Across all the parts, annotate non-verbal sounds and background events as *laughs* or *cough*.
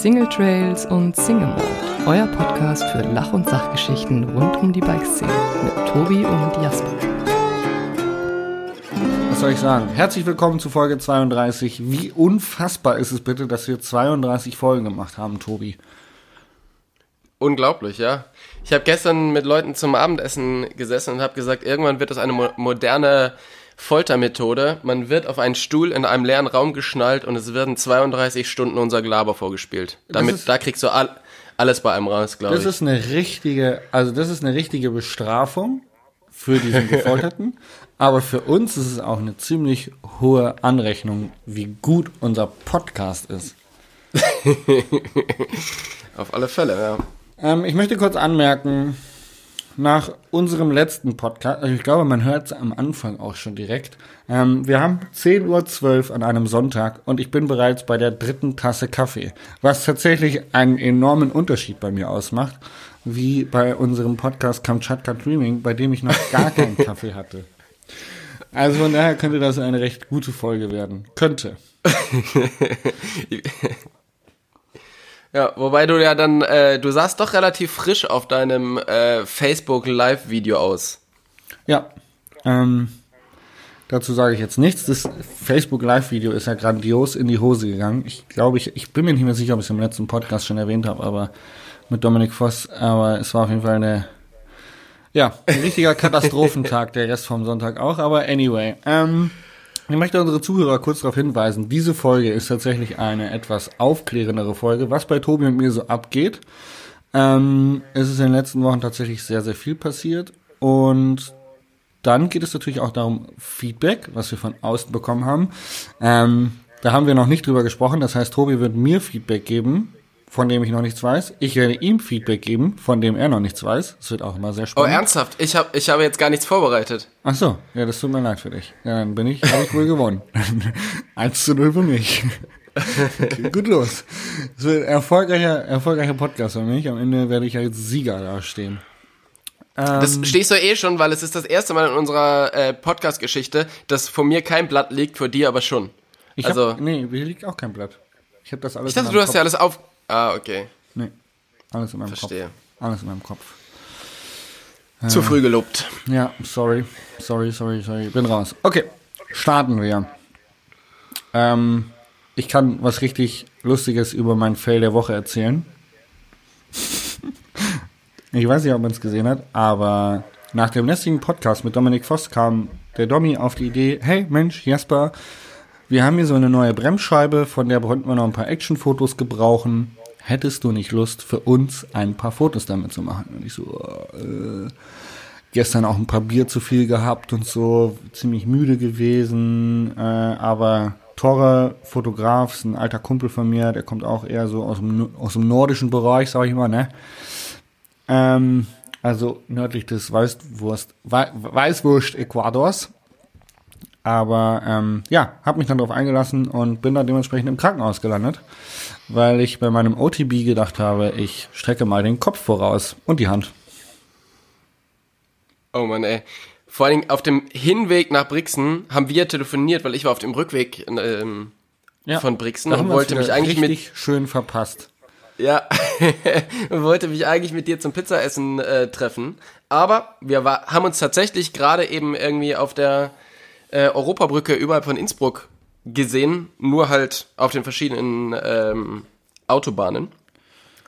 Single Trails und Single Mode, euer Podcast für Lach- und Sachgeschichten rund um die Bikeszene mit Tobi und Jasper. Was soll ich sagen? Herzlich willkommen zu Folge 32. Wie unfassbar ist es bitte, dass wir 32 Folgen gemacht haben, Tobi? Unglaublich, ja. Ich habe gestern mit Leuten zum Abendessen gesessen und habe gesagt, irgendwann wird das eine mo moderne Foltermethode. Man wird auf einen Stuhl in einem leeren Raum geschnallt und es werden 32 Stunden unser Glaber vorgespielt. Damit, ist- da kriegst du all, alles bei einem raus, glaube Das ich. ist eine richtige, also das ist eine richtige Bestrafung für diesen *laughs* Gefolterten. aber für uns ist es auch eine ziemlich hohe Anrechnung, wie gut unser Podcast ist. *laughs* Auf alle Fälle, ja. Ähm, ich möchte kurz anmerken, nach unserem letzten Podcast, also ich glaube, man hört es am Anfang auch schon direkt, ähm, wir haben 10.12 Uhr an einem Sonntag und ich bin bereits bei der dritten Tasse Kaffee, was tatsächlich einen enormen Unterschied bei mir ausmacht, wie bei unserem Podcast Kamchatka Dreaming, bei dem ich noch gar keinen *laughs* Kaffee hatte. Also von daher könnte das eine recht gute Folge werden. Könnte. *laughs* Ja, wobei du ja dann, äh, du sahst doch relativ frisch auf deinem äh, Facebook Live-Video aus. Ja, ähm, dazu sage ich jetzt nichts. Das Facebook Live-Video ist ja grandios in die Hose gegangen. Ich glaube, ich, ich bin mir nicht mehr sicher, ob ich es im letzten Podcast schon erwähnt habe, aber mit Dominik Voss, aber es war auf jeden Fall eine, ja, ein richtiger *laughs* Katastrophentag, der Rest vom Sonntag auch, aber anyway, ähm, ich möchte unsere Zuhörer kurz darauf hinweisen, diese Folge ist tatsächlich eine etwas aufklärendere Folge, was bei Tobi und mir so abgeht. Ähm, es ist in den letzten Wochen tatsächlich sehr, sehr viel passiert und dann geht es natürlich auch darum, Feedback, was wir von außen bekommen haben. Ähm, da haben wir noch nicht drüber gesprochen. Das heißt, Tobi wird mir Feedback geben, von dem ich noch nichts weiß. Ich werde ihm Feedback geben, von dem er noch nichts weiß. Das wird auch immer sehr Oh, spannend. ernsthaft? Ich habe ich habe jetzt gar nichts vorbereitet. Ach so, ja, das tut mir leid für dich. Ja, dann bin ich, habe ich wohl gewonnen. *laughs* 1 zu 0 für mich. Okay, *laughs* gut los. Das wird ein erfolgreicher, erfolgreicher Podcast für mich. Am Ende werde ich als Sieger dastehen. Das Ähm. stehst du eh schon, weil es ist das erste Mal in unserer äh, Podcast-Geschichte, dass vor mir kein Blatt liegt, vor dir aber schon. Ich also, hab, nee, hier liegt auch kein Blatt. Ich habe das alles ich dachte, du meinem hast ja Kopf. alles auf... Ah, okay. Nee, alles in meinem Verstehe. Kopf. Alles in meinem Kopf. Zu früh gelobt. Ja, sorry. Sorry, sorry, sorry. Bin raus. Okay, starten wir. Ähm, ich kann was richtig Lustiges über mein Fail der Woche erzählen. *laughs* ich weiß nicht, ob man es gesehen hat, aber nach dem letzten Podcast mit Dominik Voss kam der Domi auf die Idee, hey Mensch, Jasper, wir haben hier so eine neue Bremsscheibe, von der wollten wir noch ein paar Actionfotos gebrauchen. Hättest du nicht Lust, für uns ein paar Fotos damit zu machen? Und ich so, äh, gestern auch ein paar Bier zu viel gehabt und so, ziemlich müde gewesen, äh, aber Torre, Fotograf, ist ein alter Kumpel von mir, der kommt auch eher so aus dem, aus dem nordischen Bereich, sag ich mal, ne? Ähm, also nördlich des Weißwurst, Wei- Weißwurst Ecuadors. Aber ähm, ja, habe mich dann darauf eingelassen und bin dann dementsprechend im Krankenhaus gelandet, weil ich bei meinem OTB gedacht habe, ich strecke mal den Kopf voraus und die Hand. Oh Mann, ey. Vor allen Dingen auf dem Hinweg nach Brixen haben wir telefoniert, weil ich war auf dem Rückweg ähm, von Brixen und wollte mich eigentlich mit schön verpasst. Ja, *laughs* und wollte mich eigentlich mit dir zum Pizzaessen äh, treffen. Aber wir war, haben uns tatsächlich gerade eben irgendwie auf der äh, Europabrücke überhalb von Innsbruck gesehen, nur halt auf den verschiedenen ähm, Autobahnen.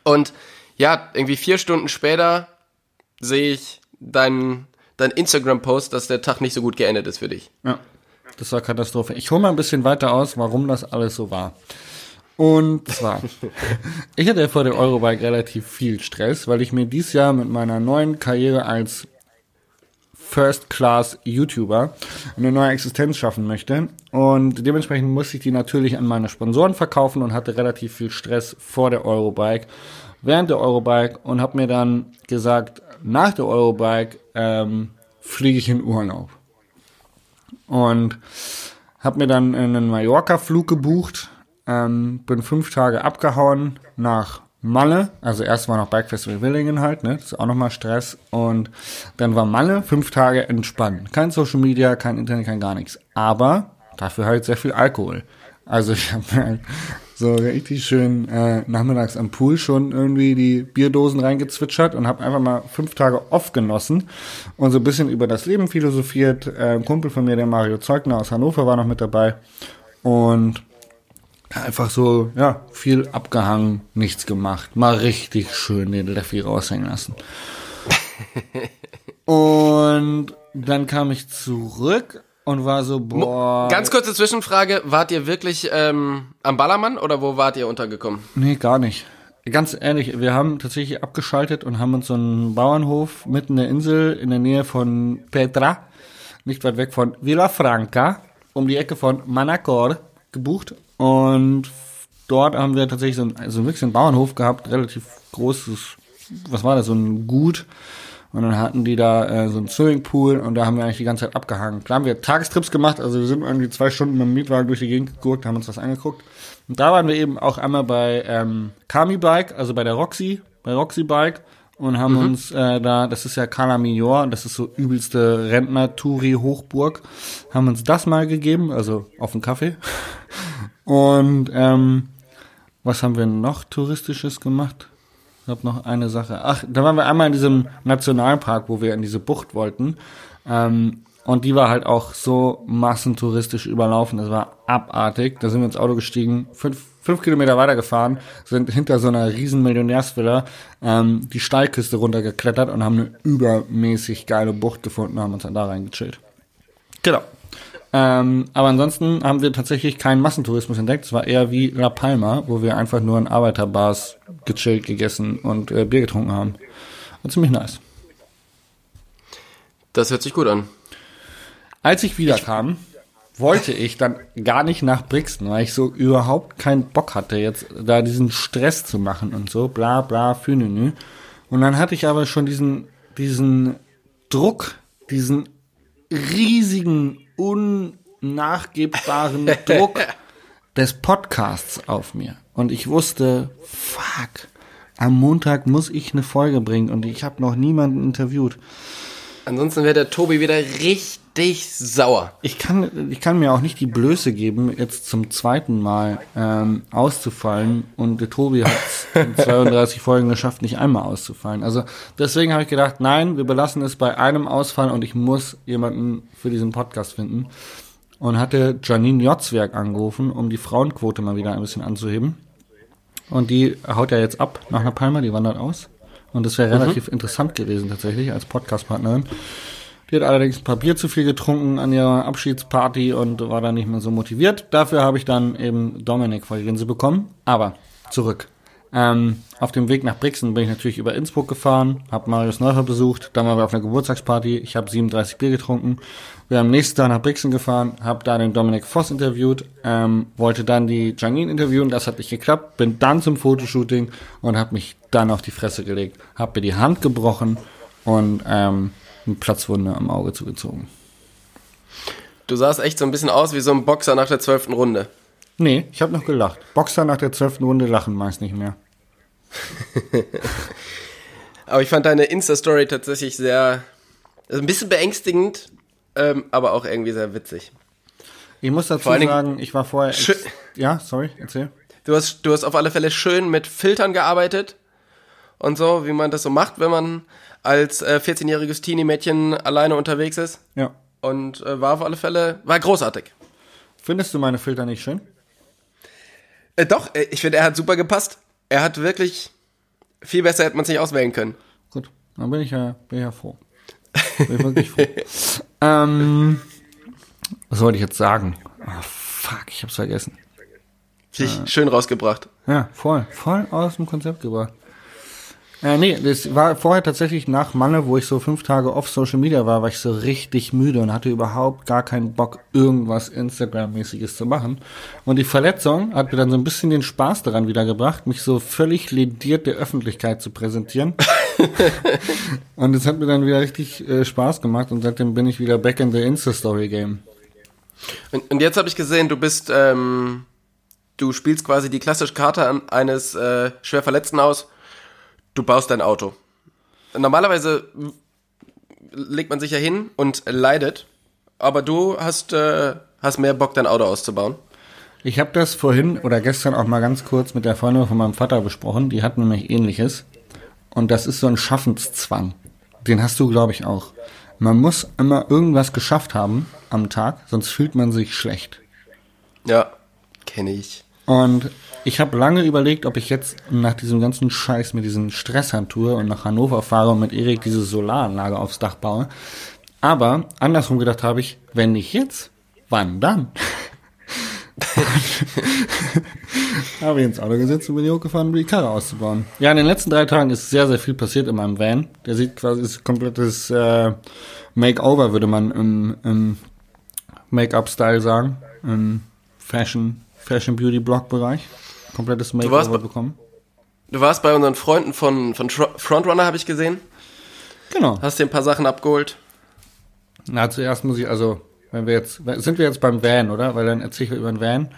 Und ja, irgendwie vier Stunden später sehe ich deinen dein Instagram-Post, dass der Tag nicht so gut geendet ist für dich. Ja, das war Katastrophe. Ich hole mal ein bisschen weiter aus, warum das alles so war. Und zwar, *laughs* ich hatte vor der Eurobike relativ viel Stress, weil ich mir dieses Jahr mit meiner neuen Karriere als First-Class-YouTuber eine neue Existenz schaffen möchte. Und dementsprechend musste ich die natürlich an meine Sponsoren verkaufen und hatte relativ viel Stress vor der Eurobike, während der Eurobike und habe mir dann gesagt, nach der Eurobike ähm, fliege ich in Urlaub. Und habe mir dann einen Mallorca-Flug gebucht, ähm, bin fünf Tage abgehauen nach Malle, also erst war noch Bike Festival Willingen halt, ne, das ist auch nochmal Stress und dann war Malle, fünf Tage entspannen. Kein Social Media, kein Internet, kein gar nichts. Aber dafür halt sehr viel Alkohol. Also ich habe halt So richtig schön äh, nachmittags am Pool schon irgendwie die Bierdosen reingezwitschert und habe einfach mal fünf Tage off genossen und so ein bisschen über das Leben philosophiert. Äh, ein Kumpel von mir, der Mario Zeugner aus Hannover, war noch mit dabei und einfach so, ja, viel abgehangen, nichts gemacht. Mal richtig schön den Leffi raushängen lassen. *laughs* und dann kam ich zurück und war so, boah. Ganz kurze Zwischenfrage, wart ihr wirklich ähm, am Ballermann oder wo wart ihr untergekommen? Nee, gar nicht. Ganz ehrlich, wir haben tatsächlich abgeschaltet und haben uns so einen Bauernhof mitten in der Insel in der Nähe von Petra, nicht weit weg von Villafranca, um die Ecke von Manacor gebucht. Und dort haben wir tatsächlich so, ein, so ein wirklich einen Bauernhof gehabt, relativ großes, was war das, so ein Gut. Und dann hatten die da äh, so einen Swimmingpool und da haben wir eigentlich die ganze Zeit abgehangen. Klar haben wir Tagestrips gemacht, also wir sind irgendwie zwei Stunden mit dem Mietwagen durch die Gegend geguckt, haben uns das angeguckt. Und da waren wir eben auch einmal bei ähm, Kami Bike, also bei der Roxy, bei Roxy Bike und haben mhm. uns äh, da, das ist ja Cala Mignor, das ist so übelste Rentner-Touri-Hochburg, haben uns das mal gegeben, also auf den Kaffee. Und ähm, was haben wir noch touristisches gemacht? Ich habe noch eine Sache. Ach, da waren wir einmal in diesem Nationalpark, wo wir in diese Bucht wollten. Ähm, und die war halt auch so massentouristisch überlaufen. Das war abartig. Da sind wir ins Auto gestiegen, fünf, fünf Kilometer weitergefahren, sind hinter so einer riesen Millionärsvilla ähm, die Steilküste runtergeklettert und haben eine übermäßig geile Bucht gefunden, haben uns dann da reingechillt. Genau. Ähm, aber ansonsten haben wir tatsächlich keinen Massentourismus entdeckt. Es war eher wie La Palma, wo wir einfach nur in Arbeiterbars gechillt, gegessen und äh, Bier getrunken haben. War ziemlich nice. Das hört sich gut an. Als ich wiederkam, wollte ich dann gar nicht nach Brixen, weil ich so überhaupt keinen Bock hatte, jetzt da diesen Stress zu machen und so, bla bla, fünenü. Und dann hatte ich aber schon diesen, diesen Druck, diesen riesigen unnachgebbaren *laughs* Druck des Podcasts auf mir. Und ich wusste, fuck, am Montag muss ich eine Folge bringen und ich habe noch niemanden interviewt. Ansonsten wäre der Tobi wieder richtig sauer. Ich kann, ich kann mir auch nicht die Blöße geben, jetzt zum zweiten Mal ähm, auszufallen. Und der Tobi hat es in *laughs* 32 Folgen geschafft, nicht einmal auszufallen. Also deswegen habe ich gedacht, nein, wir belassen es bei einem Ausfall und ich muss jemanden für diesen Podcast finden. Und hatte Janine Jotzwerk angerufen, um die Frauenquote mal wieder ein bisschen anzuheben. Und die haut ja jetzt ab nach einer Palma, die wandert aus. Und das wäre mhm. relativ interessant gewesen tatsächlich als Podcast-Partnerin. Die hat allerdings ein paar Bier zu viel getrunken an ihrer Abschiedsparty und war dann nicht mehr so motiviert. Dafür habe ich dann eben Dominik vor die Linse bekommen. Aber zurück. Ähm, auf dem Weg nach Brixen bin ich natürlich über Innsbruck gefahren, habe Marius Neufer besucht, dann waren wir auf einer Geburtstagsparty, ich habe 37 Bier getrunken. Wir haben nächsten Tag nach Brixen gefahren, habe da den Dominik Voss interviewt, ähm, wollte dann die Janine interviewen, das hat nicht geklappt, bin dann zum Fotoshooting und habe mich dann auf die Fresse gelegt, habe mir die Hand gebrochen und ähm, eine Platzwunde am Auge zugezogen. Du sahst echt so ein bisschen aus wie so ein Boxer nach der zwölften Runde. Nee, ich habe noch gelacht. Boxer nach der zwölften Runde lachen meist nicht mehr. *laughs* aber ich fand deine Insta-Story tatsächlich sehr, also ein bisschen beängstigend, ähm, aber auch irgendwie sehr witzig. Ich muss dazu sagen, ich war vorher. ja, sorry, erzähl. Du hast, du hast auf alle Fälle schön mit Filtern gearbeitet und so, wie man das so macht, wenn man als äh, 14-jähriges Teenie-Mädchen alleine unterwegs ist. Ja. Und äh, war auf alle Fälle, war großartig. Findest du meine Filter nicht schön? Äh, doch, äh, ich finde, er hat super gepasst. Er hat wirklich viel besser hätte man sich auswählen können. Gut, dann bin ich ja, bin ich ja froh. Bin ich wirklich froh. *laughs* ähm, was wollte ich jetzt sagen? Oh, fuck, ich hab's vergessen. Sich äh, schön rausgebracht. Ja, voll, voll aus dem Konzept gebracht. Äh, nee, das war vorher tatsächlich nach Manne, wo ich so fünf Tage off Social Media war, war ich so richtig müde und hatte überhaupt gar keinen Bock, irgendwas Instagram-mäßiges zu machen. Und die Verletzung hat mir dann so ein bisschen den Spaß daran wiedergebracht, mich so völlig lediert der Öffentlichkeit zu präsentieren. *laughs* und es hat mir dann wieder richtig äh, Spaß gemacht und seitdem bin ich wieder back in the Insta-Story-Game. Und, und, jetzt habe ich gesehen, du bist, ähm, du spielst quasi die klassische Karte eines äh, schwer Verletzten aus du baust dein Auto. Normalerweise legt man sich ja hin und leidet, aber du hast, äh, hast mehr Bock, dein Auto auszubauen. Ich habe das vorhin oder gestern auch mal ganz kurz mit der Freundin von meinem Vater besprochen. Die hat nämlich ähnliches. Und das ist so ein Schaffenszwang. Den hast du, glaube ich, auch. Man muss immer irgendwas geschafft haben am Tag, sonst fühlt man sich schlecht. Ja, kenne ich. Und ich habe lange überlegt, ob ich jetzt nach diesem ganzen Scheiß mit diesen Stresshandtour und nach Hannover fahre und mit Erik diese Solaranlage aufs Dach baue. Aber andersrum gedacht habe ich, wenn nicht jetzt, wann dann? *laughs* *laughs* habe ich ins Auto gesetzt und bin hier hochgefahren, um die Karre auszubauen. Ja, in den letzten drei Tagen ist sehr, sehr viel passiert in meinem Van. Der sieht quasi, ist komplettes äh, Makeover, würde man im, im Make-up-Style sagen. Im Fashion, Fashion Beauty Blog Bereich. Komplettes Makeover bekommen. Du warst bei unseren Freunden von, von Frontrunner, habe ich gesehen. Genau. Hast dir ein paar Sachen abgeholt. Na, zuerst muss ich, also, wenn wir jetzt, sind wir jetzt beim Van, oder? Weil dann erzähle ich über den Van.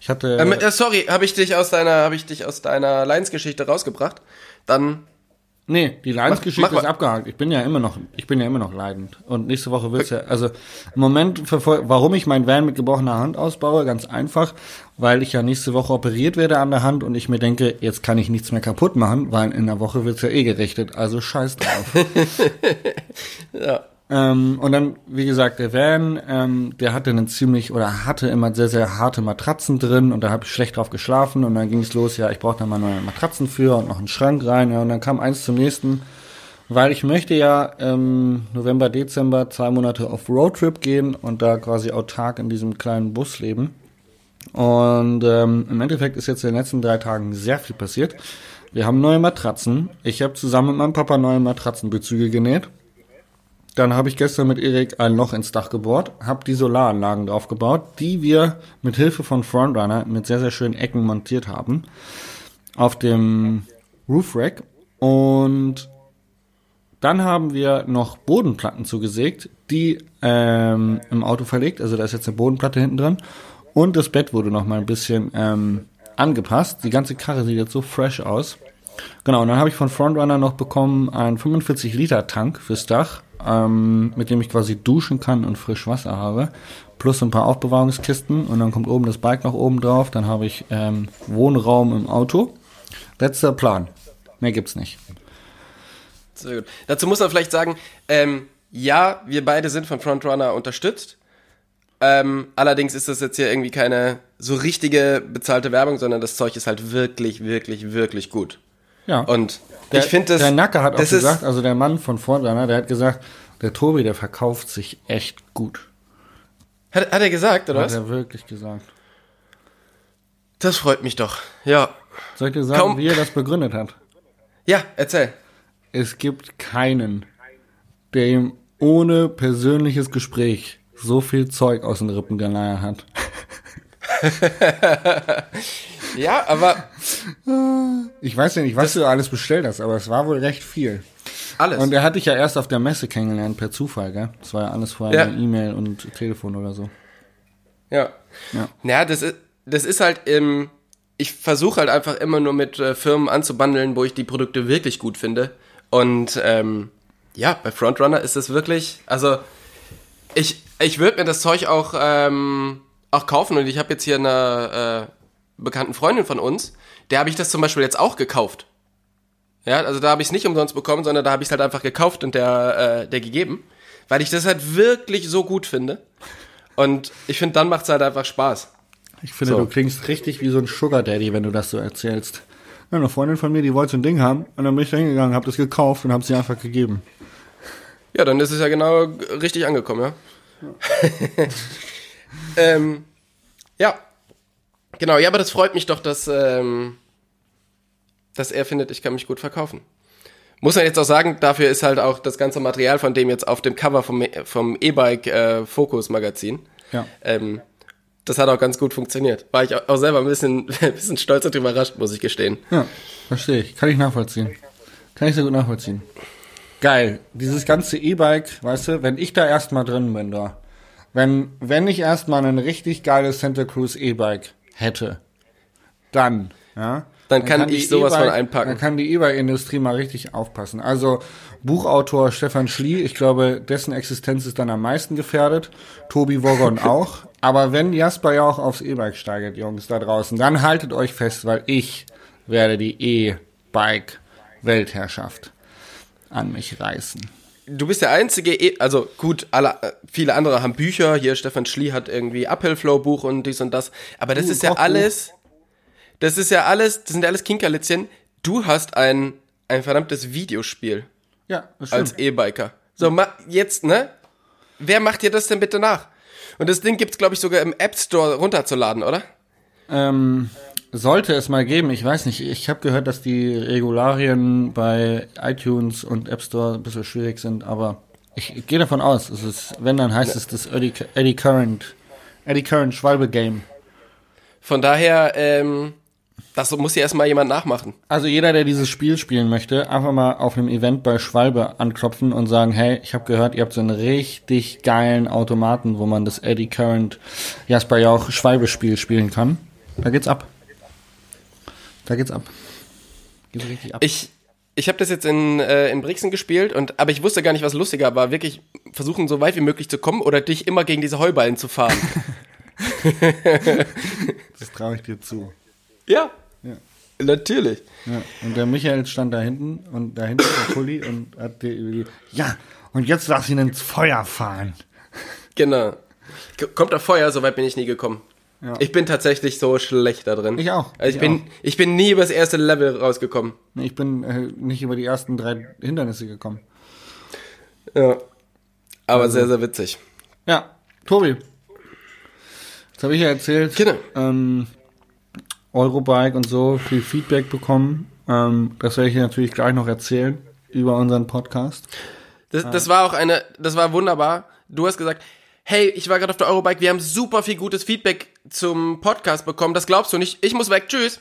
Ich hatte. Ähm, äh, sorry, habe ich dich aus deiner, habe ich dich aus deiner Lions-Geschichte rausgebracht? Dann. Nee, die Lions-Geschichte ist abgehakt. Ich bin ja immer noch, ich bin ja immer noch leidend. Und nächste Woche wird's ja, also im Moment warum ich mein Van mit gebrochener Hand ausbaue, ganz einfach, weil ich ja nächste Woche operiert werde an der Hand und ich mir denke, jetzt kann ich nichts mehr kaputt machen, weil in der Woche wird's ja eh gerichtet. Also scheiß drauf. *laughs* ja. Ähm, und dann, wie gesagt, der Van, ähm, der hatte einen ziemlich oder hatte immer sehr, sehr harte Matratzen drin und da habe ich schlecht drauf geschlafen und dann ging es los, ja, ich brauche da mal neue Matratzen für und noch einen Schrank rein ja, und dann kam eins zum nächsten, weil ich möchte ja ähm, November, Dezember zwei Monate auf Roadtrip gehen und da quasi autark in diesem kleinen Bus leben. Und ähm, im Endeffekt ist jetzt in den letzten drei Tagen sehr viel passiert. Wir haben neue Matratzen. Ich habe zusammen mit meinem Papa neue Matratzenbezüge genäht. Dann habe ich gestern mit Erik ein Loch ins Dach gebohrt, habe die Solaranlagen draufgebaut, die wir mit Hilfe von Frontrunner mit sehr, sehr schönen Ecken montiert haben. Auf dem Roof Rack. Und dann haben wir noch Bodenplatten zugesägt, die ähm, im Auto verlegt. Also da ist jetzt eine Bodenplatte hinten drin. Und das Bett wurde noch mal ein bisschen ähm, angepasst. Die ganze Karre sieht jetzt so fresh aus. Genau, und dann habe ich von Frontrunner noch bekommen einen 45 Liter Tank fürs Dach ähm, mit dem ich quasi duschen kann und frisch Wasser habe. Plus ein paar Aufbewahrungskisten und dann kommt oben das Bike noch oben drauf. Dann habe ich ähm, Wohnraum im Auto. Letzter Plan. Mehr gibt's nicht. Sehr gut. Dazu muss man vielleicht sagen, ähm, ja, wir beide sind von Frontrunner unterstützt. Ähm, allerdings ist das jetzt hier irgendwie keine so richtige bezahlte Werbung, sondern das Zeug ist halt wirklich, wirklich, wirklich gut. Ja. Und der, ich finde das. Der Nacker hat auch gesagt, also der Mann von Frontrunner, der hat gesagt, der Tobi, der verkauft sich echt gut. Hat, hat er gesagt, oder hat was? Hat er wirklich gesagt. Das freut mich doch, ja. Soll ich dir sagen, Kaum. wie er das begründet hat? Ja, erzähl. Es gibt keinen, der ihm ohne persönliches Gespräch so viel Zeug aus den Rippen geleiert hat. *laughs* ja, aber. *laughs* Ich weiß ja nicht, was du alles bestellt hast, aber es war wohl recht viel. Alles. Und er hatte dich ja erst auf der Messe kennengelernt, per Zufall, gell? Das war ja alles vorher ja. E-Mail und Telefon oder so. Ja. Ja, ja das ist, das ist halt, ähm, ich versuche halt einfach immer nur mit äh, Firmen anzubandeln, wo ich die Produkte wirklich gut finde. Und ähm, ja, bei Frontrunner ist es wirklich, also ich, ich würde mir das Zeug auch, ähm, auch kaufen und ich habe jetzt hier eine äh, bekannten Freundin von uns, der habe ich das zum Beispiel jetzt auch gekauft. Ja, also da habe ich es nicht umsonst bekommen, sondern da habe ich es halt einfach gekauft und der, äh, der gegeben, weil ich das halt wirklich so gut finde. Und ich finde, dann macht es halt einfach Spaß. Ich finde, so. du klingst richtig wie so ein Sugar Daddy, wenn du das so erzählst. Ja, eine Freundin von mir, die wollte so ein Ding haben und dann bin ich da hingegangen, habe das gekauft und habe sie einfach gegeben. Ja, dann ist es ja genau richtig angekommen, ja. Ja, *laughs* ähm, ja. Genau, ja, aber das freut mich doch, dass, ähm, dass er findet, ich kann mich gut verkaufen. Muss man jetzt auch sagen, dafür ist halt auch das ganze Material von dem jetzt auf dem Cover vom, vom E-Bike äh, Focus Magazin. Ja. Ähm, das hat auch ganz gut funktioniert. War ich auch selber ein bisschen, *laughs* ein bisschen stolz und überrascht, muss ich gestehen. Ja, verstehe ich. Kann ich nachvollziehen. Kann ich sehr gut nachvollziehen. Geil. Dieses ganze E-Bike, weißt du, wenn ich da erstmal drin bin, da. Wenn, wenn ich erstmal ein richtig geiles Santa Cruz E-Bike hätte, dann, ja, dann, kann, kann ich sowas von einpacken. Dann kann die E-Bike-Industrie mal richtig aufpassen. Also Buchautor Stefan Schlie, ich glaube, dessen Existenz ist dann am meisten gefährdet. Tobi Wogon *laughs* auch. Aber wenn Jasper ja auch aufs E-Bike steigert, Jungs, da draußen, dann haltet euch fest, weil ich werde die E-Bike-Weltherrschaft an mich reißen. Du bist der einzige, e also gut, alle, äh, viele andere haben Bücher. Hier Stefan Schlie hat irgendwie Uphill Flow Buch und dies und das. Aber das Uh, ist ja alles, das ist ja alles, das sind ja alles Kinkerlitzchen. Du hast ein, ein verdammtes Videospiel Ja, das als E-Biker. So, ma, jetzt, ne? Wer macht dir das denn bitte nach? Und das Ding gibt's, glaube ich, sogar im App Store runterzuladen, oder? Ähm, sollte es mal geben, ich weiß nicht, ich habe gehört, dass die Regularien bei iTunes und App Store ein bisschen schwierig sind, aber ich, gehe davon aus, es ist, wenn, dann heißt es das Eddie, Eddie Current, Eddie Current Schwalbe Game. Von daher, ähm, das muss ja erstmal jemand nachmachen. Also jeder, der dieses Spiel spielen möchte, einfach mal auf einem Event bei Schwalbe anklopfen und sagen, hey, ich habe gehört, ihr habt so einen richtig geilen Automaten, wo man das Eddie Current Jasper Jauch Schwalbe Spiel spielen kann. Da geht's ab. Da geht's ab. Geht's richtig ab. Ich, ich habe das jetzt in, äh, in Brixen gespielt, und, aber ich wusste gar nicht, was lustiger war. Wirklich versuchen, so weit wie möglich zu kommen oder dich immer gegen diese Heuballen zu fahren. *laughs* *laughs* Das traue ich dir zu. ja, Ja. natürlich. Ja. Und der Michael stand da hinten und da hinten der Pulli und hat dir über die, ja, und jetzt lass ihn ins Feuer fahren. Genau. Kommt da Feuer, so weit bin ich nie gekommen. Ja. Ich bin tatsächlich so schlecht da drin. Ich auch, Also ich, ich bin, ich bin nie über das erste Level rausgekommen. Ich bin äh, nicht über die ersten drei Hindernisse gekommen. Ja. Aber Also sehr, sehr witzig. Ja, Tobi. Jetzt habe ich ja erzählt, Genau. ähm, Eurobike und so viel Feedback bekommen. Ähm, das werde ich natürlich gleich noch erzählen über unseren Podcast. Das, das war auch eine, das war wunderbar. Du hast gesagt, hey, ich war gerade auf der Eurobike, wir haben super viel gutes Feedback zum Podcast bekommen. Das glaubst du nicht. Ich muss weg. Tschüss.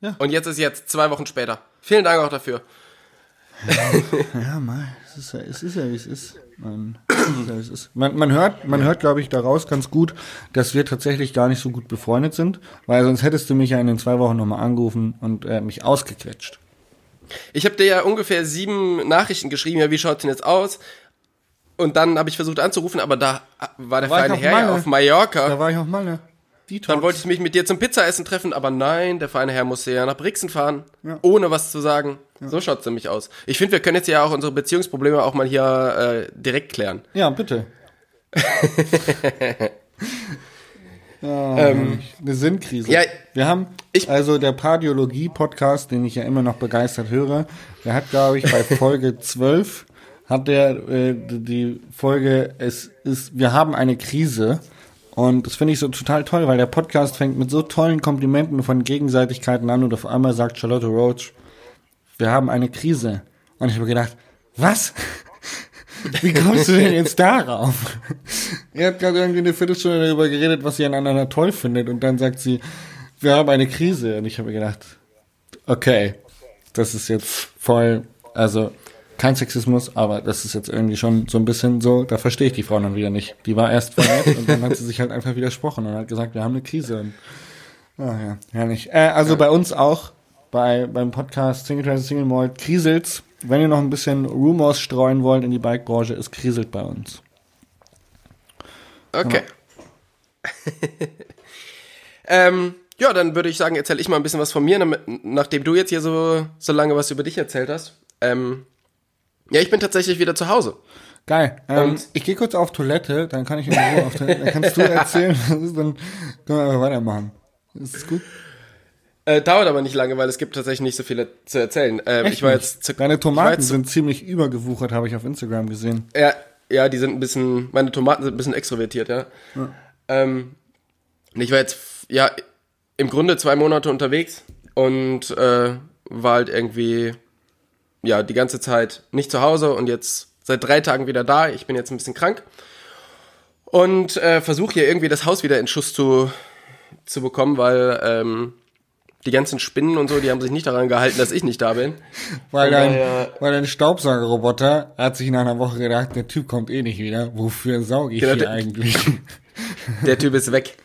Ja. Und jetzt ist jetzt, zwei Wochen später. Vielen Dank auch dafür. Ja, mal, es ist ja, es ist ja wie es ist. Man, ja, es ist. man, man hört, man hört, glaube ich, daraus ganz gut, dass wir tatsächlich gar nicht so gut befreundet sind, weil sonst hättest du mich ja in den zwei Wochen nochmal angerufen und äh, mich ausgequetscht. Ich habe dir ja ungefähr sieben Nachrichten geschrieben, ja, wie schaut's denn jetzt aus? Und dann habe ich versucht anzurufen, aber da war der War ich feine auf Herr ja Malle. auf Mallorca. Da war ich auch mal, ne? Die Dann wollte ich mich mit dir zum Pizzaessen treffen, aber nein, der feine Herr musste ja nach Brixen fahren, ohne was zu sagen. So schaut's nämlich aus. Ich finde, wir können jetzt ja auch unsere Beziehungsprobleme auch mal hier äh, direkt klären. Ja, bitte. *laughs* ja, Ähm, eine Sinnkrise. ja, wir haben, ich- also der Pardiologie-Podcast, den ich ja immer noch begeistert höre, der hat, glaube ich, bei *laughs* Folge 12 hat der äh, die Folge, es ist, wir haben eine Krise. Und das finde ich so total toll, weil der Podcast fängt mit so tollen Komplimenten von Gegenseitigkeiten an und auf einmal sagt Charlotte Roach, wir haben eine Krise. Und ich habe gedacht, was? *laughs* Wie kommst du denn jetzt darauf? Ihr habt gerade irgendwie eine Viertelstunde darüber geredet, was sie aneinander toll findet. Und dann sagt sie, wir haben eine Krise. Und ich habe gedacht, okay, das ist jetzt voll, also kein Sexismus, aber das ist jetzt irgendwie schon so ein bisschen so, da verstehe ich die Frau dann wieder nicht. Die war erst voll nett und dann hat sie sich halt einfach widersprochen und hat gesagt, wir haben eine Krise. Und, ah ja, herrlich. Äh, also bei uns auch, bei, beim Podcast Single Trail Single Malt, kriselt's. Wenn ihr noch ein bisschen Rumors streuen wollt in die Bikebranche, es kriselt bei uns. Okay. *laughs* ähm, ja, dann würde ich sagen, erzähle ich mal ein bisschen was von mir, nachdem du jetzt hier so, so lange was über dich erzählt hast. Ähm, ja, ich bin tatsächlich wieder zu Hause. Geil. Ähm, Und- ich gehe kurz auf Toilette, dann kann ich in Ruhe auf Toilette, dann kannst du *laughs* erzählen, was ist, dann können wir einfach weitermachen. Ist das gut? Äh, dauert aber nicht lange, weil es gibt tatsächlich nicht so viel zu erzählen. Ähm, Echt ich war jetzt zu, Deine ich war Tomaten jetzt, sind ziemlich übergewuchert, habe ich auf Instagram gesehen. Ja, ja, die sind ein bisschen, meine Tomaten sind ein bisschen extrovertiert, ja. Ähm, und ich war jetzt, ja, im Grunde zwei Monate unterwegs und äh, war halt irgendwie, ja, die ganze Zeit nicht zu Hause und jetzt seit drei Tagen wieder da. Ich bin jetzt ein bisschen krank und äh, versuche hier irgendwie das Haus wieder in Schuss zu, zu bekommen, weil ähm, die ganzen Spinnen und so, die haben sich nicht daran gehalten, dass ich nicht da bin. *laughs* Weil dein, daher- weil dein Staubsaugerroboter hat sich nach einer Woche gedacht, der Typ kommt eh nicht wieder. Wofür sauge ich Genau, hier der- eigentlich? *laughs* Der Typ ist weg.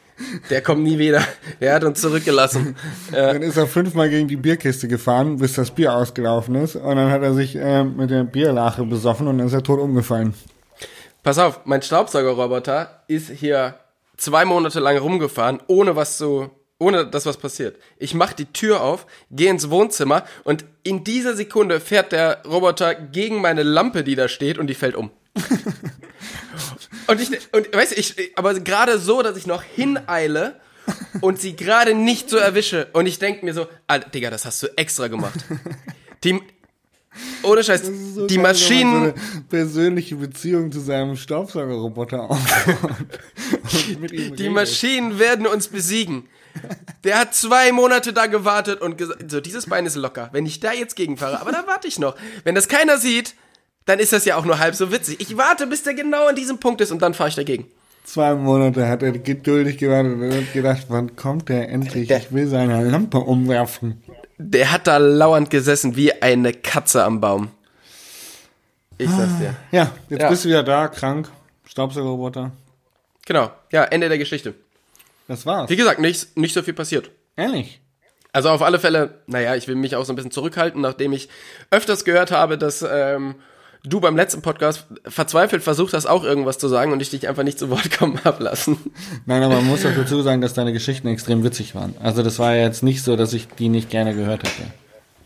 Der kommt nie wieder. Der hat uns zurückgelassen. *laughs* Dann ist er fünfmal gegen die Bierkiste gefahren, bis das Bier ausgelaufen ist. Und dann hat er sich äh, mit der Bierlache besoffen und dann ist er tot umgefallen. Pass auf, mein Staubsaugerroboter ist hier zwei Monate lang rumgefahren, ohne was zu, ohne dass was passiert. Ich mach die Tür auf, gehe ins Wohnzimmer und in dieser Sekunde fährt der Roboter gegen meine Lampe, die da steht, und die fällt um. *laughs* und ich, und weißt du, ich, aber gerade so, dass ich noch hineile und sie gerade nicht so erwische. Und ich denke mir so, Alter, Digga, das hast du extra gemacht. Die, ohne Scheiß, So die geil, Maschinen, so eine persönliche Beziehung zu seinem Staubsaugerroboter aufbaut. *laughs* Die redet. Maschinen werden uns besiegen. Der hat zwei Monate da gewartet und gesagt, so, dieses Bein ist locker. Wenn ich da jetzt gegenfahre, aber da warte ich noch. Wenn das keiner sieht, dann ist das ja auch nur halb so witzig. Ich warte, bis der genau an diesem Punkt ist und dann fahre ich dagegen. Zwei Monate hat er geduldig gewartet und hat gedacht, wann kommt der endlich? Der- Ich will seine Lampe umwerfen. Der hat da lauernd gesessen wie eine Katze am Baum. Ich sag's dir. Ja, jetzt Ja. bist du wieder da, krank. Staubsaugerroboter. Genau. Ja, Ende der Geschichte. Das war's. Wie gesagt, nicht, nicht so viel passiert. Ehrlich. Also auf alle Fälle, naja, ich will mich auch so ein bisschen zurückhalten, nachdem ich öfters gehört habe, dass ähm, du beim letzten Podcast verzweifelt versucht hast, auch irgendwas zu sagen und ich dich einfach nicht zu Wort *laughs* kommen hab lassen. Nein, aber man muss auch dazu sagen, dass deine Geschichten extrem witzig waren. Also das war ja jetzt nicht so, dass ich die nicht gerne gehört hätte.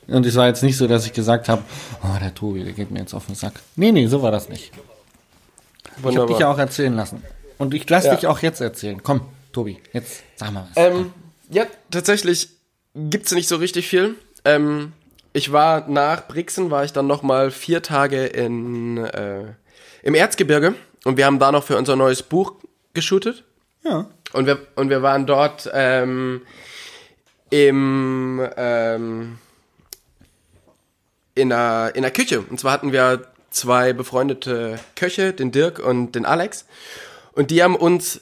Und es war jetzt nicht so, dass ich gesagt habe, oh, der Tobi, der geht mir jetzt auf den Sack. Nee, nee, so war das nicht. Ich habe dich ja auch erzählen lassen. Und ich lasse Ja. dich auch jetzt erzählen. Komm, Tobi, jetzt sag mal was. Ähm, ja, tatsächlich gibt's nicht so richtig viel. Ähm, ich war nach Brixen, war ich dann noch mal vier Tage in, äh, im Erzgebirge und wir haben da noch für unser neues Buch geshootet. ja. Und wir, und wir waren dort ähm, im, ähm, in, der, in der Küche. Und zwar hatten wir zwei befreundete Köche, den Dirk und den Alex. Und die haben uns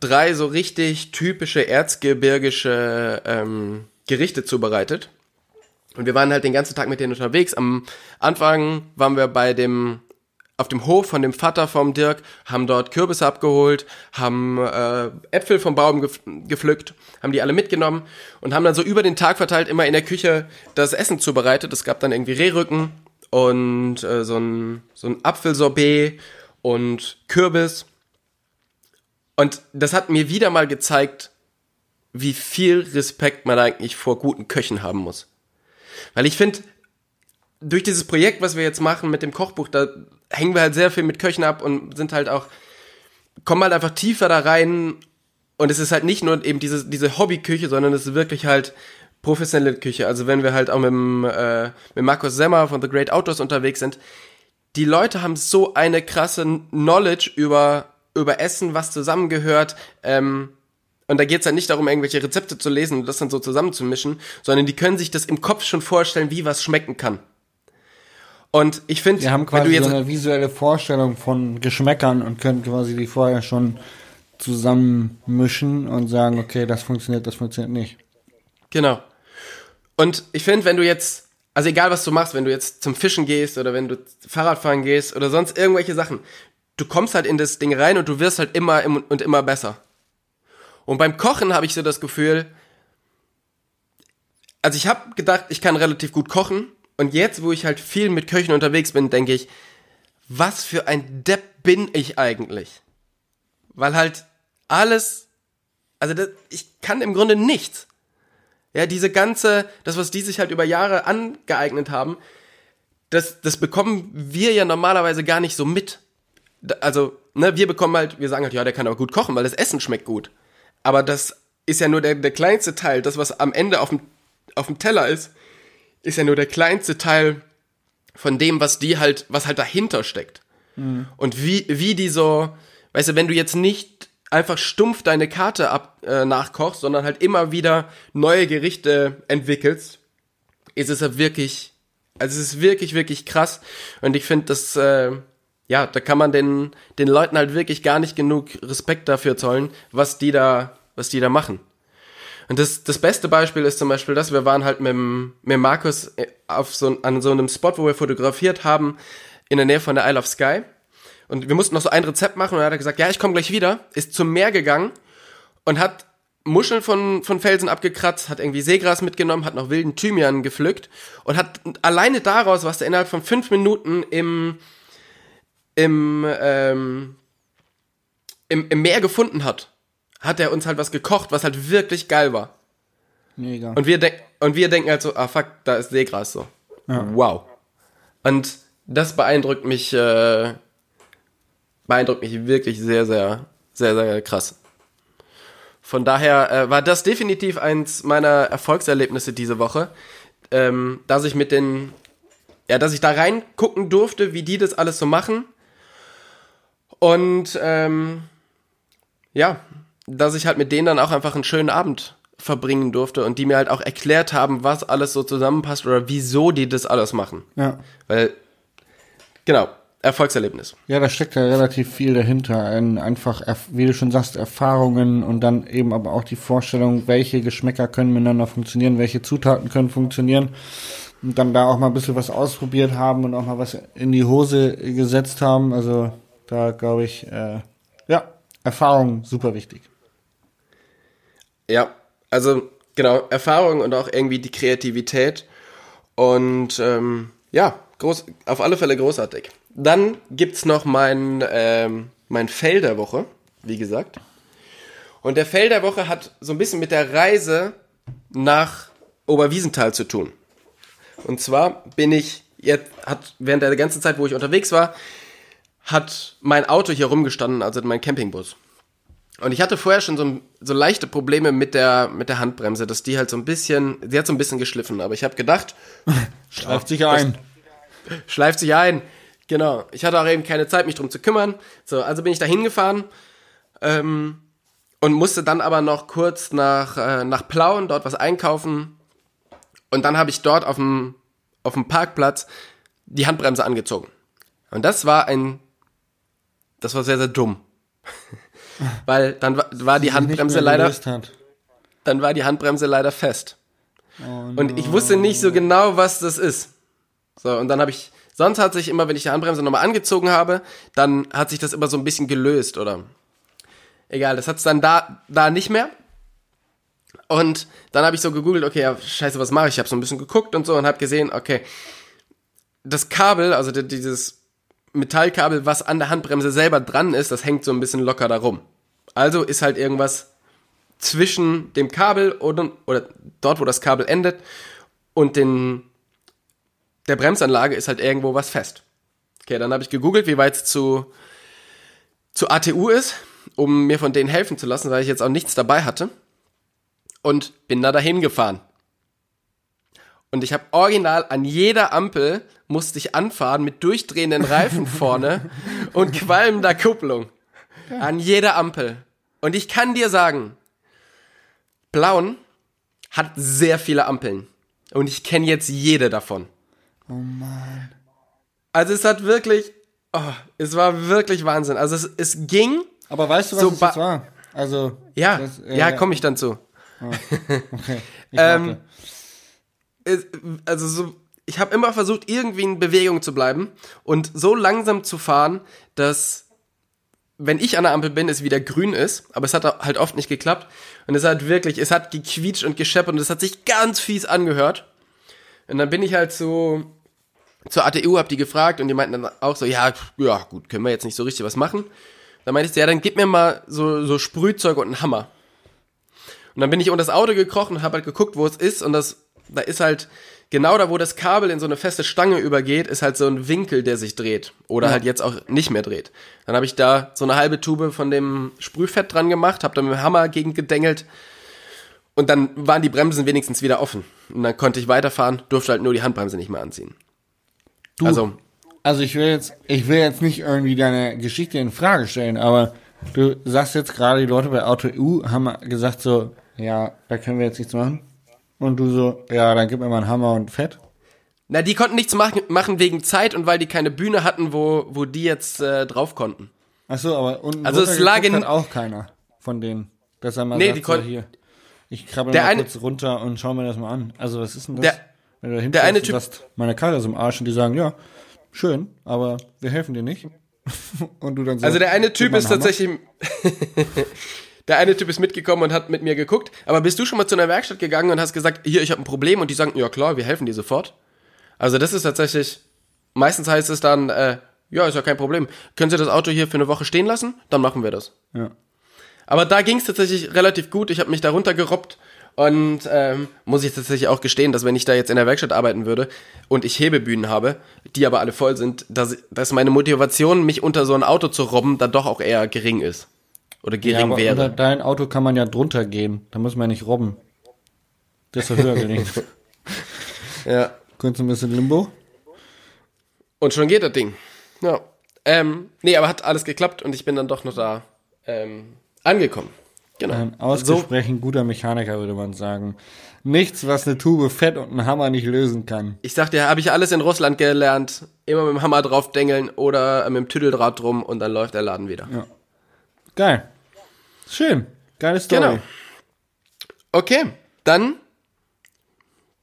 drei so richtig typische erzgebirgische ähm, Gerichte zubereitet. Und wir waren halt den ganzen Tag mit denen unterwegs. Am Anfang waren wir bei dem auf dem Hof von dem Vater vom Dirk, haben dort Kürbisse abgeholt, haben äh, Äpfel vom Baum gepflückt, haben die alle mitgenommen und haben dann so über den Tag verteilt immer in der Küche das Essen zubereitet. Es gab dann irgendwie Rehrücken und äh, so ein so ein Apfelsorbet und Kürbis. Und das hat mir wieder mal gezeigt, wie viel Respekt man eigentlich vor guten Köchen haben muss. Weil ich finde, durch dieses Projekt, was wir jetzt machen mit dem Kochbuch, da hängen wir halt sehr viel mit Köchen ab und sind halt auch, kommen halt einfach tiefer da rein. Und es ist halt nicht nur eben diese, diese Hobbyküche, sondern es ist wirklich halt professionelle Küche. Also wenn wir halt auch mit, dem, äh, mit Markus Semmer von The Great Outdoors unterwegs sind, die Leute haben so eine krasse Knowledge über, über Essen, was zusammengehört. Ähm, und da geht's halt nicht darum, irgendwelche Rezepte zu lesen und das dann so zusammenzumischen, sondern die können sich das im Kopf schon vorstellen, wie was schmecken kann. Und ich finde, Wir haben quasi so eine visuelle Vorstellung von Geschmäckern und können quasi die vorher schon zusammenmischen und sagen, okay, das funktioniert, das funktioniert nicht. Genau. Und ich finde, wenn du jetzt, also egal was du machst, wenn du jetzt zum Fischen gehst oder wenn du Fahrradfahren gehst oder sonst irgendwelche Sachen, du kommst halt in das Ding rein und du wirst halt immer im- und immer besser. Und beim Kochen habe ich so das Gefühl, also ich habe gedacht, ich kann relativ gut kochen und jetzt, wo ich halt viel mit Köchen unterwegs bin, denke ich, was für ein Depp bin ich eigentlich? Weil halt alles, also das, ich kann im Grunde nichts. Ja, diese ganze, das, was die sich halt über Jahre angeeignet haben, das, das bekommen wir ja normalerweise gar nicht so mit. Also, ne, wir bekommen halt, wir sagen halt, ja, der kann aber gut kochen, weil das Essen schmeckt gut. Aber das ist ja nur der, der kleinste Teil. Das, was am Ende auf dem, auf dem Teller ist, ist ja nur der kleinste Teil von dem, was die halt, was halt dahinter steckt. Und wie, wie die so, weißt du, wenn du jetzt nicht einfach stumpf deine Karte ab, äh, nachkochst, sondern halt immer wieder neue Gerichte entwickelst, ist es ja wirklich, also es ist wirklich, wirklich krass. Und ich finde, das, äh, ja, da kann man den, den Leuten halt wirklich gar nicht genug Respekt dafür zollen, was die da, was die da machen. Und das, das beste Beispiel ist zum Beispiel das, wir waren halt mit, mit Markus äh, auf so, an so einem Spot, wo wir fotografiert haben, in der Nähe von der Isle of Sky. Und wir mussten noch so ein Rezept machen und dann hat er gesagt, ja, ich komme gleich wieder, ist zum Meer gegangen und hat Muscheln von, von Felsen abgekratzt, hat irgendwie Seegras mitgenommen, hat noch wilden Thymian gepflückt und hat alleine daraus, was er innerhalb von fünf Minuten im, im, ähm, im, im Meer gefunden hat, hat er uns halt was gekocht, was halt wirklich geil war. Mega. Und wir, denk und wir denken halt so, ah fuck, da ist Seegras so. Wow. Und das beeindruckt mich, äh, beeindruckt mich wirklich sehr, sehr, sehr, sehr krass. Von daher äh, war das definitiv eins meiner Erfolgserlebnisse diese Woche, ähm, dass ich mit den, ja, dass ich da reingucken durfte, wie die das alles so machen. Und ähm, ja, dass ich halt mit denen dann auch einfach einen schönen Abend verbringen durfte und die mir halt auch erklärt haben, was alles so zusammenpasst oder wieso die das alles machen. ja. Weil, genau, Erfolgserlebnis. Ja, da steckt ja relativ viel dahinter. Ein, einfach, wie du schon sagst, Erfahrungen und dann eben aber auch die Vorstellung, welche Geschmäcker können miteinander funktionieren, welche Zutaten können funktionieren. Und dann da auch mal ein bisschen was ausprobiert haben und auch mal was in die Hose gesetzt haben. Also da glaube ich, äh, ja, Erfahrung super wichtig. Ja, also genau, Erfahrung und auch irgendwie die Kreativität. Und ähm, ja, groß, auf alle Fälle großartig. Dann gibt's noch mein, ähm, mein Fail der Woche, wie gesagt. Und der Fail der Woche hat so ein bisschen mit der Reise nach Oberwiesenthal zu tun. Und zwar bin ich jetzt, hat während der ganzen Zeit, wo ich unterwegs war, hat mein Auto hier rumgestanden, also mein Campingbus. Und ich hatte vorher schon so, so leichte Probleme mit der, mit der Handbremse, dass die halt so ein bisschen, die hat so ein bisschen geschliffen, aber ich habe gedacht, *laughs* Schreibt sich ein. schleift sich ein. Genau. Ich hatte auch eben keine Zeit, mich drum zu kümmern. So, also bin ich da hingefahren ähm, und musste dann aber noch kurz nach, äh, nach Plauen dort was einkaufen. Und dann habe ich dort auf dem, auf dem Parkplatz die Handbremse angezogen. Und das war ein, das war sehr, sehr dumm. *laughs* Weil dann war, war die Handbremse leider, Hat. dann war die Handbremse leider fest. Oh Und ich wusste nicht so genau, was das ist. So, und dann habe ich, sonst hat sich immer, wenn ich die Handbremse nochmal angezogen habe, dann hat sich das immer so ein bisschen gelöst, oder? Egal, das hat's dann da, da nicht mehr. Und dann habe ich so gegoogelt, okay, ja, scheiße, was mache ich? Ich habe so ein bisschen geguckt und so und habe gesehen, okay, das Kabel, also di- dieses Metallkabel, was an der Handbremse selber dran ist, das hängt so ein bisschen locker da rum. Also ist halt irgendwas zwischen dem Kabel oder, oder dort, wo das Kabel endet und den, der Bremsanlage ist halt irgendwo was fest. Okay, dann habe ich gegoogelt, wie weit es zu, zu ATU ist, um mir von denen helfen zu lassen, weil ich jetzt auch nichts dabei hatte. Und bin da dahin gefahren. Und ich habe original an jeder Ampel musste ich anfahren mit durchdrehenden Reifen *laughs* vorne und qualmender Kupplung. An jeder Ampel. Und ich kann dir sagen, Blauen hat sehr viele Ampeln. Und ich kenne jetzt jede davon. Oh Mann. Also es hat wirklich, oh, es war wirklich Wahnsinn. Also es, es ging, Aber weißt du, was So es war? Also. ja, das, äh, ja, komme ich dann zu. Okay. *laughs* Ich Ähm, also so, ich habe immer versucht, irgendwie in Bewegung zu bleiben und so langsam zu fahren, dass wenn ich an der Ampel bin, es wieder grün ist, aber es hat halt oft nicht geklappt und es hat wirklich, es hat gequietscht und gescheppert und es hat sich ganz fies angehört. Und dann bin ich halt so zur ATU, hab die gefragt und die meinten dann auch so, ja, ja, gut, können wir jetzt nicht so richtig was machen. Dann meinte ich, ja, dann gib mir mal so, so Sprühzeug und einen Hammer. Und dann bin ich unter das Auto gekrochen und habe halt geguckt, wo es ist. Und das, da ist halt genau da, wo das Kabel in so eine feste Stange übergeht, ist halt so ein Winkel, der sich dreht. Oder halt jetzt auch nicht mehr dreht. Dann habe ich da so eine halbe Tube von dem Sprühfett dran gemacht, habe da mit dem Hammer gegen gedengelt. Und dann waren die Bremsen wenigstens wieder offen. Und dann konnte ich weiterfahren, durfte halt nur die Handbremse nicht mehr anziehen. Du, Also, Also ich will jetzt, ich will jetzt nicht irgendwie deine Geschichte in Frage stellen, aber du sagst jetzt gerade, die Leute bei Auto EU haben gesagt so, ja, da können wir jetzt nichts machen. Und du so, ja, dann gib mir mal einen Hammer und Fett. na, die konnten nichts machen, machen wegen Zeit und weil die keine Bühne hatten, wo, wo die jetzt äh, drauf konnten. Ach so, aber unten Also es lag in- hat auch keiner von denen. Dass er mal Nee, sagt, die so, kon- hier, ich krabbel Der mal eine- kurz runter und schau mir das mal an. Also was ist denn das? Der- Wenn du da der eine Typ- sagst, meine Karre ist im Arsch und die sagen, ja, schön, aber wir helfen dir nicht. *laughs* und du dann so, Also der eine Typ ist tatsächlich. *laughs* der eine Typ ist mitgekommen und hat mit mir geguckt. Aber bist du schon mal zu einer Werkstatt gegangen und hast gesagt, hier, ich habe ein Problem und die sagen, ja klar, wir helfen dir sofort. Also das ist tatsächlich. Meistens heißt es dann, äh, ja, ist ja kein Problem. Können Sie das Auto hier für eine Woche stehen lassen? Dann machen wir das. Ja. Aber da ging es tatsächlich relativ gut. Ich habe mich da runtergerobbt und ähm, muss ich tatsächlich auch gestehen, dass wenn ich da jetzt in der Werkstatt arbeiten würde und ich Hebebühnen habe, die aber alle voll sind, dass, dass meine Motivation, mich unter so ein Auto zu robben, dann doch auch eher gering ist. Oder Ja, gering aber wäre. unter dein Auto kann man ja drunter gehen. Da muss man ja nicht robben. Das ist *laughs* ja höher gelegt. Ja. Kurz ein bisschen Limbo. Und schon geht das Ding. Ja. Ähm, nee, aber hat alles geklappt und ich bin dann doch noch da ähm, angekommen. Genau. Ein so, ausgesprochen guter Mechaniker, würde man sagen. Nichts, was eine Tube Fett und ein Hammer nicht lösen kann. ich sag dir, habe ich alles in Russland gelernt. Immer mit dem Hammer drauf dengeln oder mit dem Tüdeldraht drum und dann läuft der Laden wieder. Geil. Schön. Geile Story. Genau. Okay, dann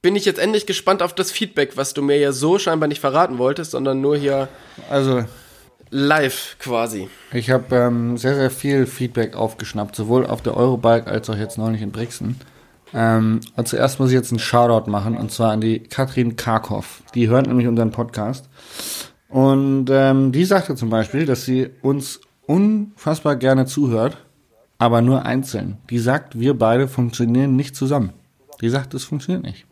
bin ich jetzt endlich gespannt auf das Feedback, was du mir ja so scheinbar nicht verraten wolltest, sondern nur hier Also, live quasi. ich habe ähm, sehr, sehr viel Feedback aufgeschnappt, sowohl auf der Eurobike als auch jetzt neulich in Brixen. Ähm, und zuerst muss ich jetzt einen Shoutout machen, und zwar an die Katrin Karkow. Die hört nämlich unseren Podcast. Und ähm, die sagte zum Beispiel, dass sie uns unfassbar gerne zuhört, aber nur einzeln. Die sagt, wir beide funktionieren nicht zusammen. Die sagt, es funktioniert nicht.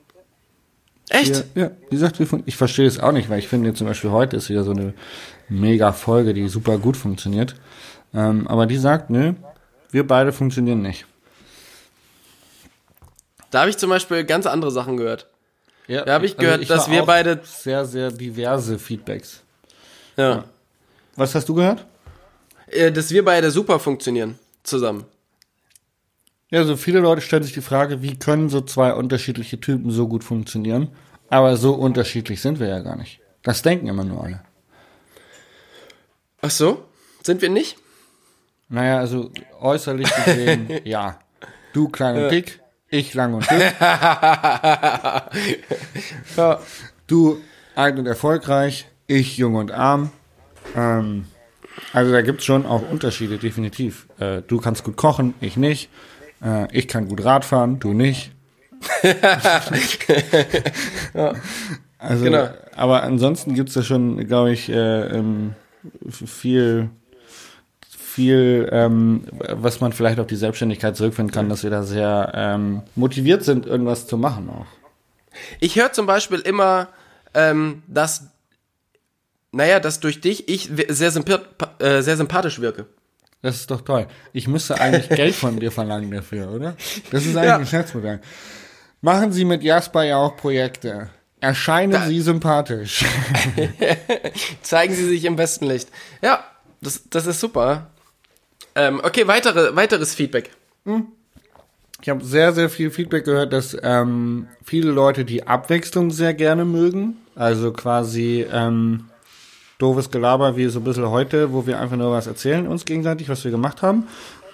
Echt? Ja, ja, die sagt, wir ich verstehe es auch nicht, weil ich finde zum Beispiel heute ist wieder so eine mega Folge, die super gut funktioniert. Ähm, aber die sagt, nö, wir beide funktionieren nicht. Da habe ich zum Beispiel ganz andere Sachen gehört. Ja, Da habe ich gehört, Also ich dass wir beide. sehr, sehr diverse Feedbacks. Ja. Was hast du gehört? Äh, Dass wir beide super funktionieren zusammen. Ja, so viele Leute stellen sich die Frage, wie können so zwei unterschiedliche Typen so gut funktionieren? Aber so unterschiedlich sind wir ja gar nicht. Das denken immer nur alle. Ach so? Sind wir nicht? Naja, also äußerlich gesehen, *laughs* ja. Du klein und dick, ich lang und dick. *laughs* Ja. Du alt und erfolgreich, ich jung und arm. Ähm, also da gibt's schon auch Unterschiede, definitiv. Äh, du kannst gut kochen, ich nicht. Äh, ich kann gut Rad fahren, du nicht. *laughs* Also, Genau. aber ansonsten gibt's da schon, glaube ich, äh, ähm, viel, viel, ähm, was man vielleicht auf die Selbstständigkeit zurückfinden kann, dass wir da sehr ähm, motiviert sind, irgendwas zu machen auch. Ich höre zum Beispiel immer, ähm, dass, naja, dass durch dich ich sehr, äh, sehr sympathisch wirke. Das ist doch toll. Ich müsste eigentlich Geld von dir verlangen dafür, oder? Das ist eigentlich Ja. ein Geschäftsmodell. Machen Sie mit Jasper ja auch Projekte. Erscheinen Sie sympathisch. *laughs* Zeigen Sie sich im besten Licht. Ja, das, das ist super. Ähm, okay, weitere, weiteres Feedback. Ich habe sehr, sehr viel Feedback gehört, dass ähm, viele Leute die Abwechslung sehr gerne mögen. Also quasi ähm, doofes Gelaber wie so ein bisschen heute, wo wir einfach nur was erzählen uns gegenseitig, was wir gemacht haben.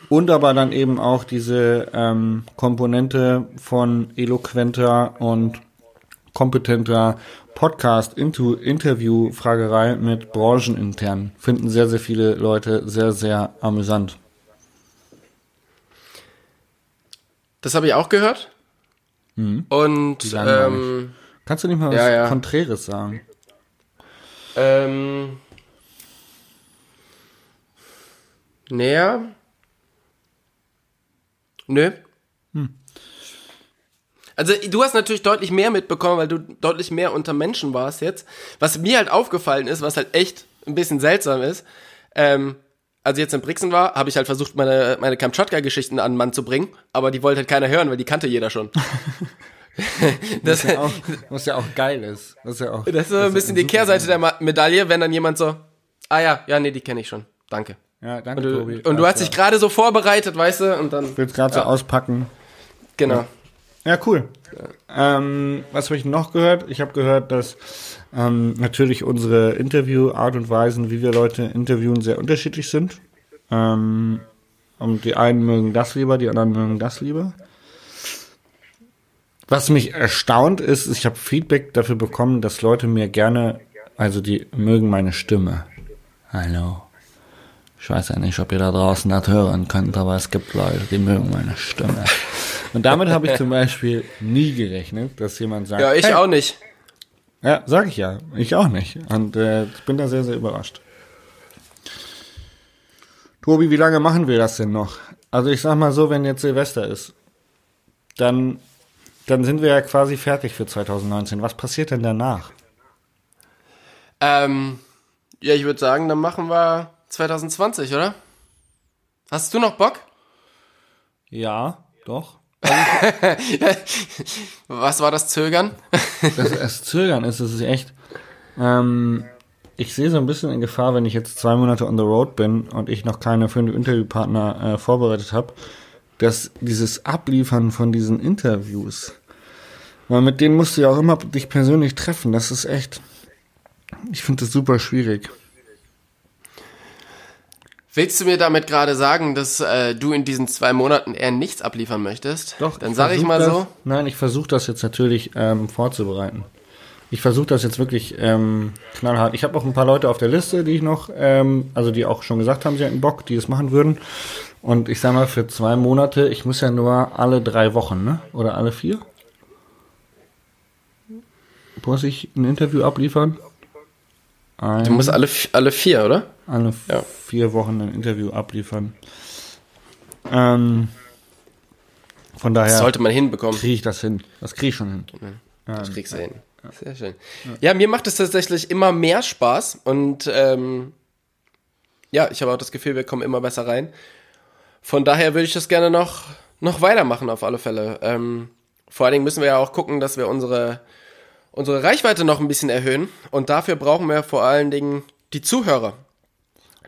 Und aber dann eben auch diese ähm, Komponente von eloquenter und kompetenter Podcast into Interview Fragerei mit branchenintern finden sehr sehr viele Leute sehr sehr amüsant. Das habe ich auch gehört. Und langweilig. ähm, Kannst du nicht mal was Ja, ja. Konträres sagen? Ähm, näher. Nö. Also du hast natürlich deutlich mehr mitbekommen, weil du deutlich mehr unter Menschen warst jetzt. Was mir halt aufgefallen ist, was halt echt ein bisschen seltsam ist, ähm, als ich jetzt in Brixen war, habe ich halt versucht, meine, meine Kamtschatka-Geschichten an den Mann zu bringen, aber die wollte halt keiner hören, weil die kannte jeder schon. *laughs* *laughs* das, Ja, *laughs* auch, was ja auch geil ist. Was ja auch, das ist so ein bisschen die Kehrseite der Medaille, wenn dann jemand so, ah ja, ja, nee, die kenne ich schon. Danke. Ja, danke, Und du, Tobi. und du hast dich gerade so vorbereitet, weißt du, und dann, Ich will es gerade so auspacken. genau. Ja, cool. Ähm, was habe ich noch gehört? Ich habe gehört, dass ähm, natürlich unsere Interviewart und Weisen, wie wir Leute interviewen, sehr unterschiedlich sind. Ähm, und die einen mögen das lieber, die anderen mögen das lieber. Was mich erstaunt ist, ich habe Feedback dafür bekommen, dass Leute mir gerne, also die mögen meine Stimme. Hallo. Ich weiß ja nicht, ob ihr da draußen das hören könnt, aber es gibt Leute, die mögen meine Stimme. Und damit habe ich zum Beispiel nie gerechnet, dass jemand sagt, Ja, ich hey, auch nicht. ja, sag ich ja. Ich auch nicht. Und äh, ich bin da sehr, sehr überrascht. Tobi, wie lange machen wir das denn noch? Also ich sag mal so, wenn jetzt Silvester ist, dann, dann sind wir ja quasi fertig für 2019. Was passiert denn danach? Ähm, ja, ich würde sagen, dann machen wir 2020, oder? Hast du noch Bock? Ja, doch. *laughs* Was war das Zögern? Das, das Zögern ist, es ist echt. Ähm, ich sehe so ein bisschen in Gefahr, wenn ich jetzt zwei Monate on the road bin und ich noch keine fünf Interviewpartner äh, vorbereitet habe, dass dieses Abliefern von diesen Interviews, weil mit denen musst du ja auch immer dich persönlich treffen. Das ist echt. Ich finde das super schwierig. Willst du mir damit gerade sagen, dass äh, du in diesen zwei Monaten eher nichts abliefern möchtest? Doch, Dann sage ich mal das, so. Nein, ich versuche das jetzt natürlich ähm, vorzubereiten. Ich versuche das jetzt wirklich ähm, knallhart. Ich habe auch ein paar Leute auf der Liste, die ich noch, ähm, also die auch schon gesagt haben, sie hätten Bock, die es machen würden. Und ich sag mal, für zwei Monate, ich muss ja nur alle drei Wochen, ne? Oder alle vier? Muss ich ein Interview abliefern? Ein, Du musst alle, alle vier, oder? alle Ja. vier Wochen ein Interview abliefern. Ähm, von daher Das sollte man hinbekommen. kriege ich das hin. Das kriege ich schon hin. Das kriegst du hin. Sehr schön. Ja, mir macht es tatsächlich immer mehr Spaß und ähm, ja, ich habe auch das Gefühl, wir kommen immer besser rein. Von daher würde ich das gerne noch, noch weitermachen auf alle Fälle. Ähm, vor allen Dingen müssen wir ja auch gucken, dass wir unsere, unsere Reichweite noch ein bisschen erhöhen und dafür brauchen wir vor allen Dingen die Zuhörer.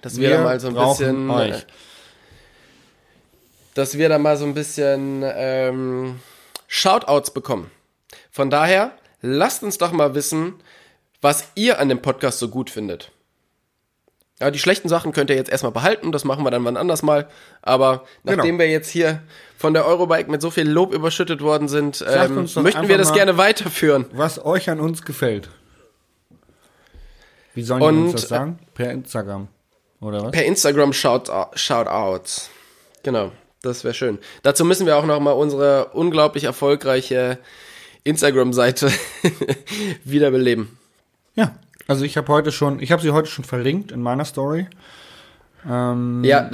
Dass wir, Wir da mal so ein bisschen, euch. äh, dass wir da mal so ein bisschen ähm, Shoutouts bekommen. Von daher, lasst uns doch mal wissen, was ihr an dem Podcast so gut findet. Ja, die schlechten Sachen könnt ihr jetzt erstmal behalten, das machen wir dann wann anders mal. Aber nachdem Genau. wir jetzt hier von der Eurobike mit so viel Lob überschüttet worden sind, ähm, möchten wir das gerne weiterführen. Was euch an uns gefällt. Wie sollen Und, uns das sagen? Per Instagram. Oder was? Per Instagram Shout Shoutouts. Genau, das wäre schön. Dazu müssen wir auch noch mal unsere unglaublich erfolgreiche Instagram-Seite *laughs* wiederbeleben. Ja. Also ich habe heute schon, ich habe sie heute schon verlinkt in meiner Story. Ähm, Ja,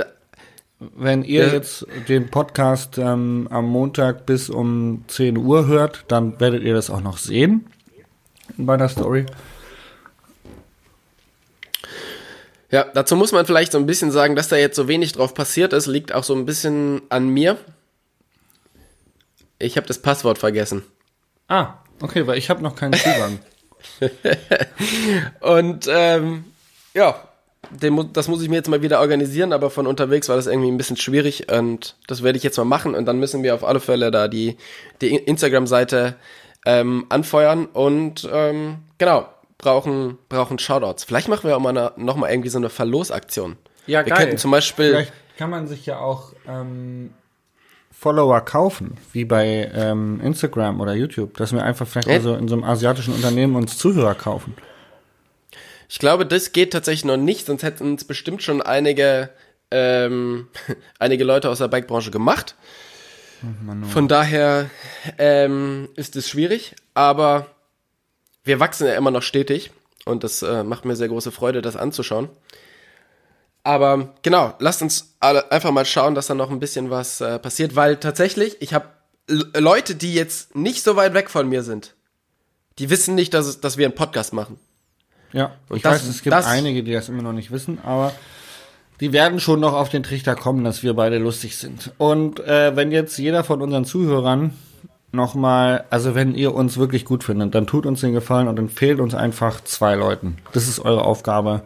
Wenn ihr Ja. jetzt den Podcast ähm, am Montag bis um 10 Uhr hört, dann werdet ihr das auch noch sehen in meiner Story. Ja, dazu muss man vielleicht so ein bisschen sagen, dass da jetzt so wenig drauf passiert ist, liegt auch so ein bisschen an mir. Ich habe das Passwort vergessen. Ah, okay, weil ich habe noch keinen Zugang. *laughs* *laughs* Und ähm, ja, den, das muss ich mir jetzt mal wieder organisieren, aber von unterwegs war das irgendwie ein bisschen schwierig und das werde ich jetzt mal machen und dann müssen wir auf alle Fälle da die, die Instagram-Seite ähm, anfeuern und ähm, genau, brauchen, brauchen Shoutouts. Vielleicht machen wir auch mal eine, noch mal irgendwie so eine Verlosaktion. Ja, wir könnten zum Beispiel Vielleicht kann man sich ja auch ähm, Follower kaufen, wie bei ähm, Instagram oder YouTube, dass wir einfach vielleicht Ja. mal so in so einem asiatischen Unternehmen uns Zuhörer kaufen. Ich glaube, das geht tatsächlich noch nicht, sonst hätten es bestimmt schon einige, ähm, *laughs* einige Leute aus der Bike-Branche gemacht. Von daher ähm, ist es schwierig, aber wir wachsen ja immer noch stetig und das äh, macht mir sehr große Freude, das anzuschauen. Aber genau, lasst uns alle einfach mal schauen, dass da noch ein bisschen was äh, passiert, weil tatsächlich, ich habe Leute, die jetzt nicht so weit weg von mir sind, die wissen nicht, dass, es, dass wir einen Podcast machen. Ja, Und ich das- weiß, es gibt das- einige, die das immer noch nicht wissen, aber die werden schon noch auf den Trichter kommen, dass wir beide lustig sind. Und äh, wenn jetzt jeder von unseren Zuhörern nochmal, also wenn ihr uns wirklich gut findet, dann tut uns den Gefallen und empfehlt uns einfach zwei Leuten. Das ist eure Aufgabe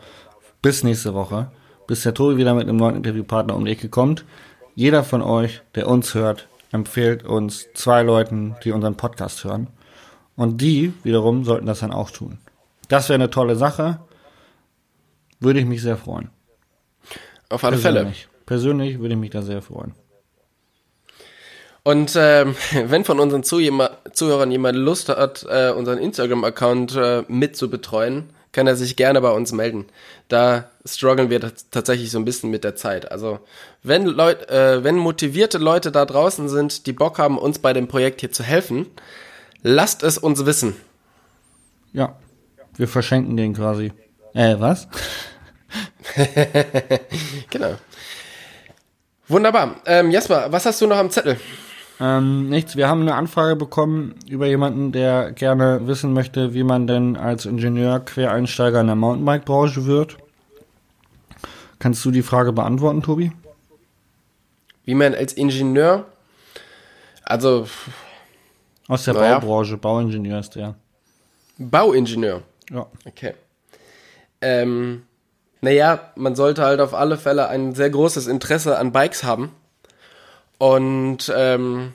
bis nächste Woche, bis der Tobi wieder mit einem neuen Interviewpartner um die Ecke kommt. Jeder von euch, der uns hört, empfiehlt uns zwei Leuten, die unseren Podcast hören. Und die wiederum sollten das dann auch tun. Das wäre eine tolle Sache. Würde ich mich sehr freuen. Auf alle Fälle. Persönlich. Persönlich würde ich mich da sehr freuen. Und ähm, *laughs* wenn von unseren Zuhörer- Zuhörern jemand Lust hat, äh, unseren Instagram-Account äh, mit zu betreuen, kann er sich gerne bei uns melden. Da strugglen wir tats- tatsächlich so ein bisschen mit der Zeit. Also wenn Leut, äh, wenn motivierte Leute da draußen sind, die Bock haben, uns bei dem Projekt hier zu helfen, lasst es uns wissen. Ja. Wir verschenken den quasi. Äh, was? *laughs* Genau. Wunderbar. Ähm, Jasper, was hast du noch am Zettel? Ähm, nichts. Wir haben eine Anfrage bekommen über jemanden, der gerne wissen möchte, wie man denn als Ingenieur Quereinsteiger in der Mountainbike-Branche wird. Kannst du die Frage beantworten, Tobi? Wie man als Ingenieur, also Aus der Naja. Baubranche, Bauingenieur ist der. Bauingenieur. Ja. Okay. Ähm, naja, man sollte halt auf alle Fälle ein sehr großes Interesse an Bikes haben. Und ähm,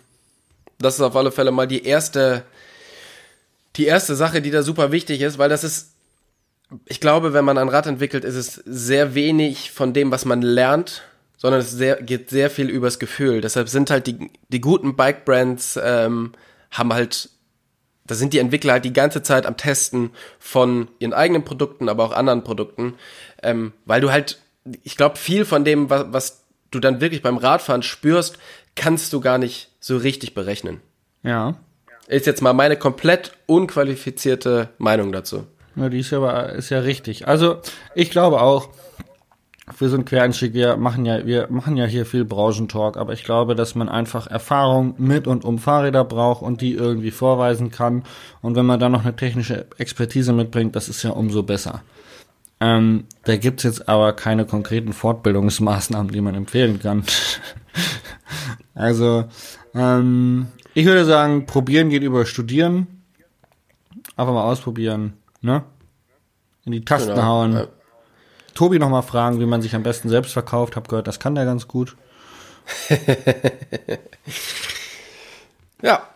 das ist auf alle Fälle mal die erste, die erste Sache, die da super wichtig ist, weil das ist, ich glaube, wenn man ein Rad entwickelt, ist es sehr wenig von dem, was man lernt, sondern es sehr, geht sehr viel übers Gefühl. Deshalb sind halt die, die guten Bike-Brands, ähm, haben halt da sind die Entwickler halt die ganze Zeit am Testen von ihren eigenen Produkten, aber auch anderen Produkten, ähm, weil du halt, ich glaube, viel von dem, was, was du dann wirklich beim Radfahren spürst, kannst du gar nicht so richtig berechnen. Ja. Ist jetzt mal meine komplett unqualifizierte Meinung dazu. Ja, die ist ja, aber- ist ja richtig. Also, ich glaube auch, für so einen Quereinstieg, wir machen ja, wir machen ja hier viel Branchentalk, aber ich glaube, dass man einfach Erfahrung mit und um Fahrräder braucht und die irgendwie vorweisen kann. Und wenn man dann noch eine technische Expertise mitbringt, das ist ja umso besser. Ähm, da gibt's jetzt aber keine konkreten Fortbildungsmaßnahmen, die man empfehlen kann. *laughs* also, ähm, ich würde sagen, probieren geht über studieren. Einfach mal ausprobieren, ne? In die Tasten Genau, hauen. ja. Tobi noch mal fragen, wie man sich am besten selbst verkauft. Hab gehört, das kann der ganz gut. *laughs* Ja,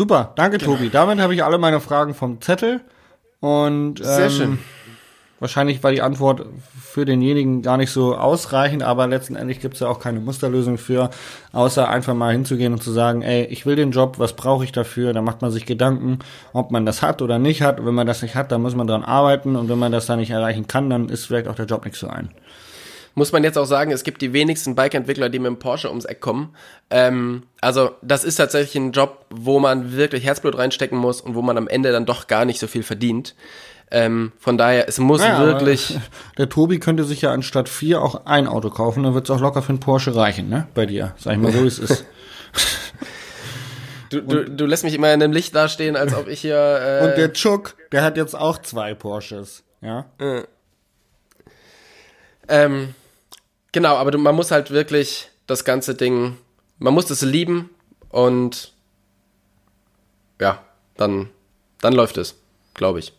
Super, danke Tobi. Damit habe ich alle meine Fragen vom Zettel. Und Sehr ähm, schön. Wahrscheinlich war die Antwort für denjenigen gar nicht so ausreichend, aber letztendlich gibt es ja auch keine Musterlösung für, außer einfach mal hinzugehen und zu sagen, ey, ich will den Job, was brauche ich dafür? Da macht man sich Gedanken, ob man das hat oder nicht hat. Und wenn man das nicht hat, dann muss man dran arbeiten. Und wenn man das dann nicht erreichen kann, dann ist vielleicht auch der Job nichts für einen. muss man jetzt auch sagen, es gibt die wenigsten Bike-Entwickler, die mit dem Porsche ums Eck kommen. Ähm, also das ist tatsächlich ein Job, wo man wirklich Herzblut reinstecken muss und wo man am Ende dann doch gar nicht so viel verdient. Ähm, von daher, es muss Ja, wirklich... *laughs* Der Tobi könnte sich ja anstatt vier auch ein Auto kaufen, dann wird es auch locker für einen Porsche reichen, ne? Bei dir. Sag ich mal so, wie es ist. *laughs* *laughs* Du, du, du lässt mich immer in dem Licht dastehen, als ob ich hier... Äh, Und der Chuck, der hat jetzt auch zwei Porsches. Ja. Ähm, genau, aber du, man muss halt wirklich das ganze Ding, man muss es lieben und ja, dann, dann läuft es, glaube ich.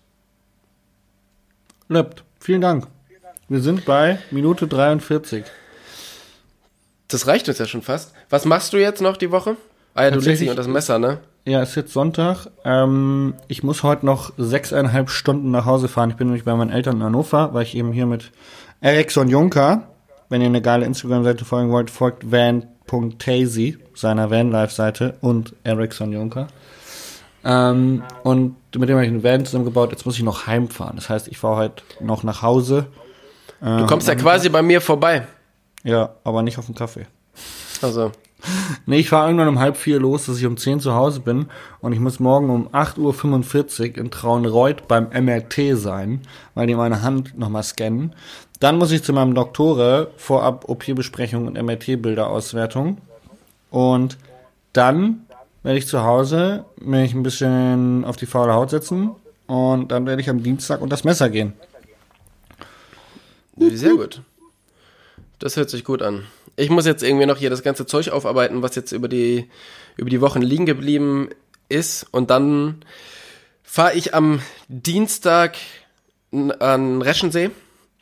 Lebt. Vielen Dank. Wir sind bei Minute 43. Das reicht uns ja schon fast. Was machst du jetzt noch die Woche? Ah ja, du legst dich unter das Messer, ne? Ja, ist jetzt Sonntag. Ähm, ich muss heute noch sechseinhalb Stunden nach Hause fahren. Ich bin nämlich bei meinen Eltern in Hannover, weil ich eben hier mit Ericsson Juncker, wenn ihr eine geile Instagram-Seite folgen wollt, folgt van.tasy, seiner Vanlife-Seite und Ericsson Juncker. Ähm, und mit dem habe ich einen Van zusammengebaut. Jetzt muss ich noch heimfahren. Das heißt, ich fahre heute noch nach Hause. Du kommst ja quasi bei mir vorbei. Ja, aber nicht auf den Kaffee. Also, *laughs* Nee, ich fahre irgendwann um halb vier los, dass ich um 10 zu Hause bin und ich muss morgen um 8.45 Uhr in Traunreuth beim MRT sein, weil die meine Hand nochmal scannen. Dann muss ich zu meinem Doktore vorab OP-Besprechung und MRT-Bilderauswertung. Und dann werde ich zu Hause mich ein bisschen auf die faule Haut setzen und dann werde ich am Dienstag unter das Messer gehen. sehr gut. Das hört sich gut an. Ich muss jetzt irgendwie noch hier das ganze Zeug aufarbeiten, was jetzt über die, über die Wochen liegen geblieben ist. Und dann fahre ich am Dienstag an Reschensee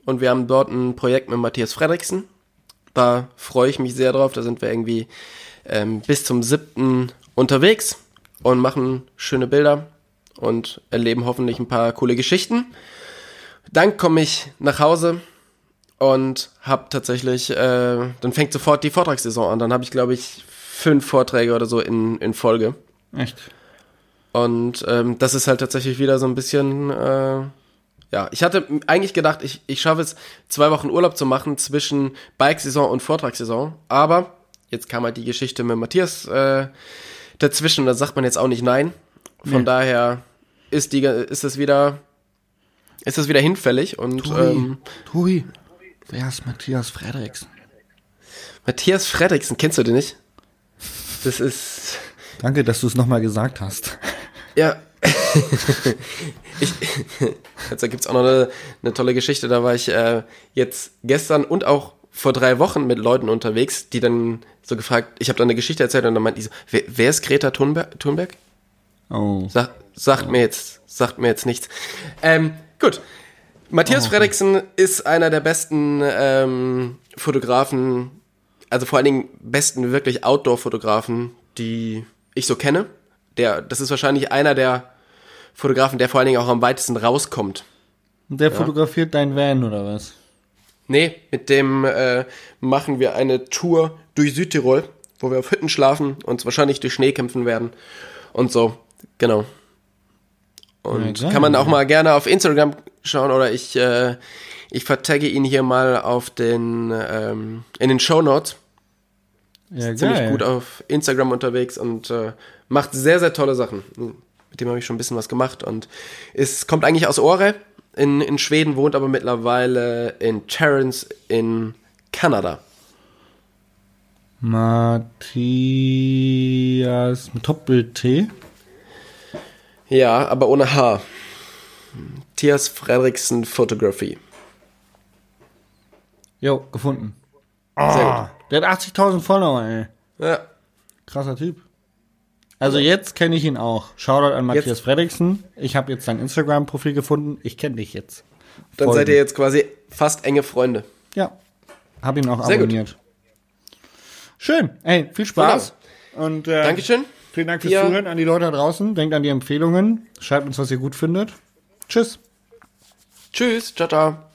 und wir haben dort ein Projekt mit Matthias Fredriksen. Da freue ich mich sehr drauf. Da sind wir irgendwie ähm, bis zum 7. unterwegs und machen schöne Bilder und erleben hoffentlich ein paar coole Geschichten. Dann komme ich nach Hause und habe tatsächlich, äh, dann fängt sofort die Vortragssaison an. Dann habe ich, glaube ich, fünf Vorträge oder so in, in Folge. Echt? Und ähm, das ist halt tatsächlich wieder so ein bisschen, äh, ja, ich hatte eigentlich gedacht, ich, ich schaffe es, zwei Wochen Urlaub zu machen zwischen Bike-Saison und Vortragssaison. Aber jetzt kam halt die Geschichte mit Matthias äh, dazwischen. Da sagt man jetzt auch nicht nein. Von Nee. daher ist die, ist es wieder, ist es wieder hinfällig und Tobi, ähm, Tobi, wer ist Matthias Frederiksen? Matthias Fredriksen, kennst du den nicht? Das ist. Danke, dass du es nochmal gesagt hast. Ja. *laughs* ich, jetzt gibt es auch noch eine, eine, tolle Geschichte. Da war ich äh, jetzt gestern und auch vor drei Wochen mit Leuten unterwegs, die dann so gefragt, ich habe da eine Geschichte erzählt und dann meinte ich so, wer, wer ist Greta Thunberg? Thunberg? Oh. Sag, sagt oh. mir jetzt, sagt mir jetzt nichts. Ähm, gut. Matthias oh, Fredriksen ist einer der besten ähm, Fotografen, also vor allen Dingen besten wirklich Outdoor-Fotografen, die ich so kenne. Der, das ist wahrscheinlich einer der Fotografen, der vor allen Dingen auch am weitesten rauskommt. Und der ja. fotografiert dein Van oder was? Nee, mit dem äh, machen wir eine Tour durch Südtirol, wo wir auf Hütten schlafen, uns wahrscheinlich durch Schnee kämpfen werden und so. Genau. Und ja, kann man auch mal gerne auf Instagram schauen oder ich, äh, ich vertagge ihn hier mal auf den, ähm, in den Show Notes. Ja, ist ziemlich gut auf Instagram unterwegs und äh, macht sehr, sehr tolle Sachen. Mit dem habe ich schon ein bisschen was gemacht und es kommt eigentlich aus Ore in, in Schweden, wohnt aber mittlerweile in Terrence in Kanada. Matthias mit Doppel T. Ja, aber ohne H. Matthias Fredriksen Photography. Jo, gefunden. Oh, Sehr gut. Der hat 80.000 Follower, ey. Ja. Krasser Typ. Also jetzt kenne ich ihn auch. Shoutout an Matthias jetzt. Fredriksen. Ich habe jetzt sein Instagram-Profil gefunden. Ich kenne dich jetzt. Dann Folgen. seid ihr jetzt quasi fast enge Freunde. Ja. Hab ihn auch Sehr abonniert. Gut. Schön. Ey, viel Spaß. Und, äh, Dankeschön. Vielen Dank fürs ja. Zuhören an die Leute da draußen. Denkt an die Empfehlungen. Schreibt uns, was ihr gut findet. Tschüss. Tschüss. Ciao, ciao.